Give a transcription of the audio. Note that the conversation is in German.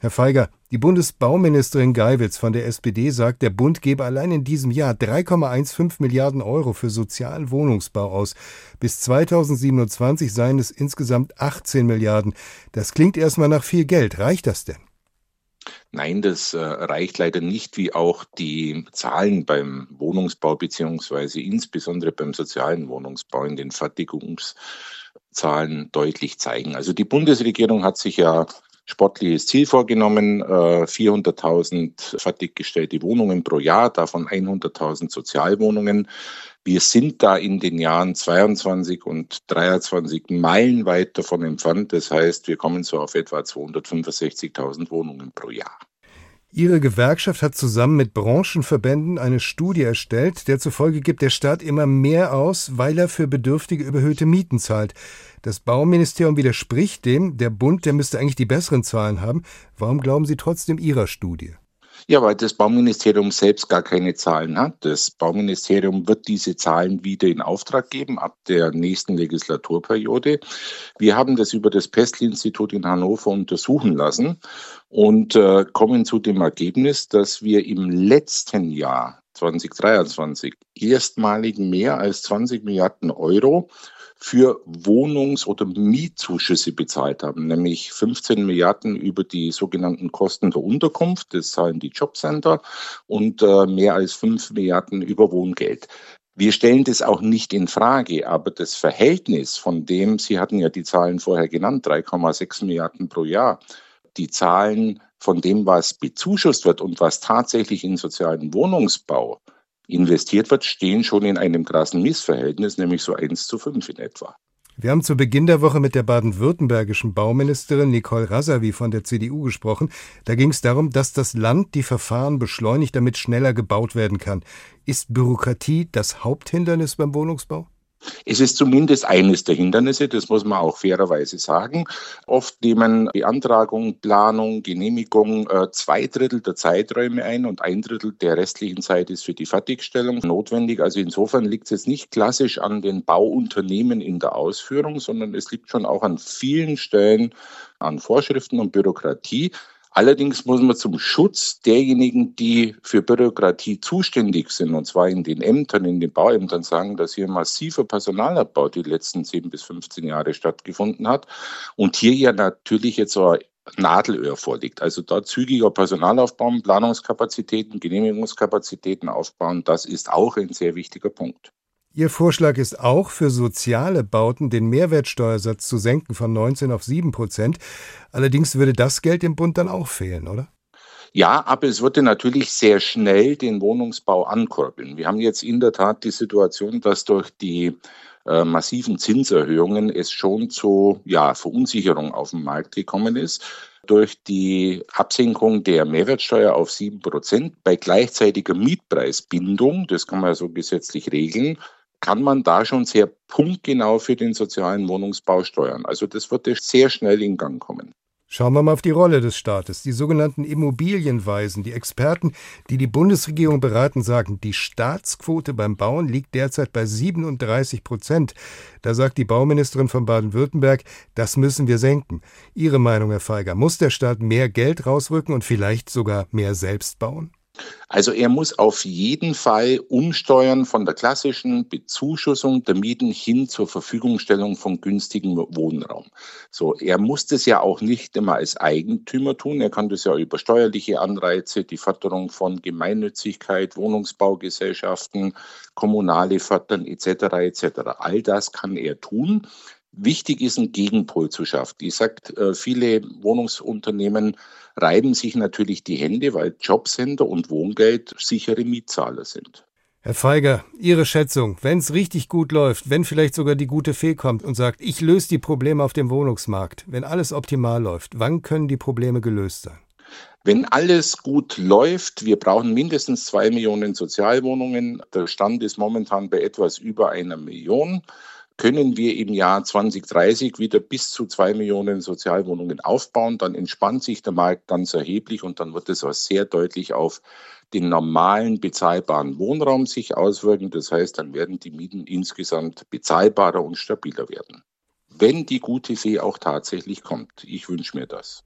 Herr Feiger, die Bundesbauministerin Geiwitz von der SPD sagt, der Bund gebe allein in diesem Jahr 3,15 Milliarden Euro für sozialen Wohnungsbau aus. Bis 2027 seien es insgesamt 18 Milliarden. Das klingt erstmal nach viel Geld. Reicht das denn? Nein, das äh, reicht leider nicht, wie auch die Zahlen beim Wohnungsbau beziehungsweise insbesondere beim sozialen Wohnungsbau in den Fertigungszahlen deutlich zeigen. Also die Bundesregierung hat sich ja sportliches Ziel vorgenommen, 400.000 äh, fertiggestellte Wohnungen pro Jahr, davon 100.000 Sozialwohnungen. Wir sind da in den Jahren 22 und 23 meilenweit davon entfernt. Das heißt, wir kommen so auf etwa 265.000 Wohnungen pro Jahr. Ihre Gewerkschaft hat zusammen mit Branchenverbänden eine Studie erstellt, der zufolge gibt der Staat immer mehr aus, weil er für Bedürftige überhöhte Mieten zahlt. Das Bauministerium widerspricht dem, der Bund, der müsste eigentlich die besseren Zahlen haben. Warum glauben Sie trotzdem Ihrer Studie? Ja, weil das Bauministerium selbst gar keine Zahlen hat. Das Bauministerium wird diese Zahlen wieder in Auftrag geben ab der nächsten Legislaturperiode. Wir haben das über das Pestl-Institut in Hannover untersuchen lassen und äh, kommen zu dem Ergebnis, dass wir im letzten Jahr 2023 erstmalig mehr als 20 Milliarden Euro für Wohnungs- oder Mietzuschüsse bezahlt haben, nämlich 15 Milliarden über die sogenannten Kosten der Unterkunft, das zahlen die Jobcenter, und äh, mehr als 5 Milliarden über Wohngeld. Wir stellen das auch nicht in Frage, aber das Verhältnis von dem, Sie hatten ja die Zahlen vorher genannt, 3,6 Milliarden pro Jahr, die Zahlen von dem, was bezuschusst wird und was tatsächlich in sozialen Wohnungsbau investiert wird, stehen schon in einem krassen Missverhältnis, nämlich so 1 zu 5 in etwa. Wir haben zu Beginn der Woche mit der baden-württembergischen Bauministerin Nicole Rasavi von der CDU gesprochen. Da ging es darum, dass das Land die Verfahren beschleunigt, damit schneller gebaut werden kann. Ist Bürokratie das Haupthindernis beim Wohnungsbau? Es ist zumindest eines der Hindernisse, das muss man auch fairerweise sagen. Oft nehmen Beantragung, Planung, Genehmigung äh, zwei Drittel der Zeiträume ein und ein Drittel der restlichen Zeit ist für die Fertigstellung notwendig. Also insofern liegt es jetzt nicht klassisch an den Bauunternehmen in der Ausführung, sondern es liegt schon auch an vielen Stellen an Vorschriften und Bürokratie. Allerdings muss man zum Schutz derjenigen, die für Bürokratie zuständig sind, und zwar in den Ämtern, in den Bauämtern, sagen, dass hier massiver Personalabbau die letzten 10 bis 15 Jahre stattgefunden hat und hier ja natürlich jetzt so Nadelöhr vorliegt. Also da zügiger Personal aufbauen, Planungskapazitäten, Genehmigungskapazitäten aufbauen, das ist auch ein sehr wichtiger Punkt. Ihr Vorschlag ist auch, für soziale Bauten den Mehrwertsteuersatz zu senken von 19 auf 7 Prozent. Allerdings würde das Geld im Bund dann auch fehlen, oder? Ja, aber es würde natürlich sehr schnell den Wohnungsbau ankurbeln. Wir haben jetzt in der Tat die Situation, dass durch die äh, massiven Zinserhöhungen es schon zu ja, Verunsicherung auf dem Markt gekommen ist. Durch die Absenkung der Mehrwertsteuer auf sieben Prozent bei gleichzeitiger Mietpreisbindung, das kann man ja so gesetzlich regeln, kann man da schon sehr punktgenau für den sozialen Wohnungsbau steuern. Also das wird sehr schnell in Gang kommen. Schauen wir mal auf die Rolle des Staates. Die sogenannten Immobilienweisen, die Experten, die die Bundesregierung beraten, sagen, die Staatsquote beim Bauen liegt derzeit bei 37 Prozent. Da sagt die Bauministerin von Baden-Württemberg, das müssen wir senken. Ihre Meinung, Herr Feiger, muss der Staat mehr Geld rausrücken und vielleicht sogar mehr selbst bauen? Also er muss auf jeden Fall umsteuern von der klassischen Bezuschussung der Mieten hin zur Verfügungstellung von günstigem Wohnraum. So, er muss das ja auch nicht immer als Eigentümer tun. Er kann das ja über steuerliche Anreize, die Förderung von Gemeinnützigkeit, Wohnungsbaugesellschaften, kommunale Fördern etc. etc. All das kann er tun. Wichtig ist, einen Gegenpol zu schaffen. Ich sage, äh, viele Wohnungsunternehmen reiben sich natürlich die Hände, weil Jobcenter und Wohngeld sichere Mietzahler sind. Herr Feiger, Ihre Schätzung, wenn es richtig gut läuft, wenn vielleicht sogar die gute Fee kommt und sagt, ich löse die Probleme auf dem Wohnungsmarkt, wenn alles optimal läuft, wann können die Probleme gelöst sein? Wenn alles gut läuft, wir brauchen mindestens zwei Millionen Sozialwohnungen. Der Stand ist momentan bei etwas über einer Million können wir im Jahr 2030 wieder bis zu zwei Millionen Sozialwohnungen aufbauen. Dann entspannt sich der Markt ganz erheblich und dann wird es auch sehr deutlich auf den normalen bezahlbaren Wohnraum sich auswirken. Das heißt, dann werden die Mieten insgesamt bezahlbarer und stabiler werden. Wenn die gute Fee auch tatsächlich kommt. Ich wünsche mir das.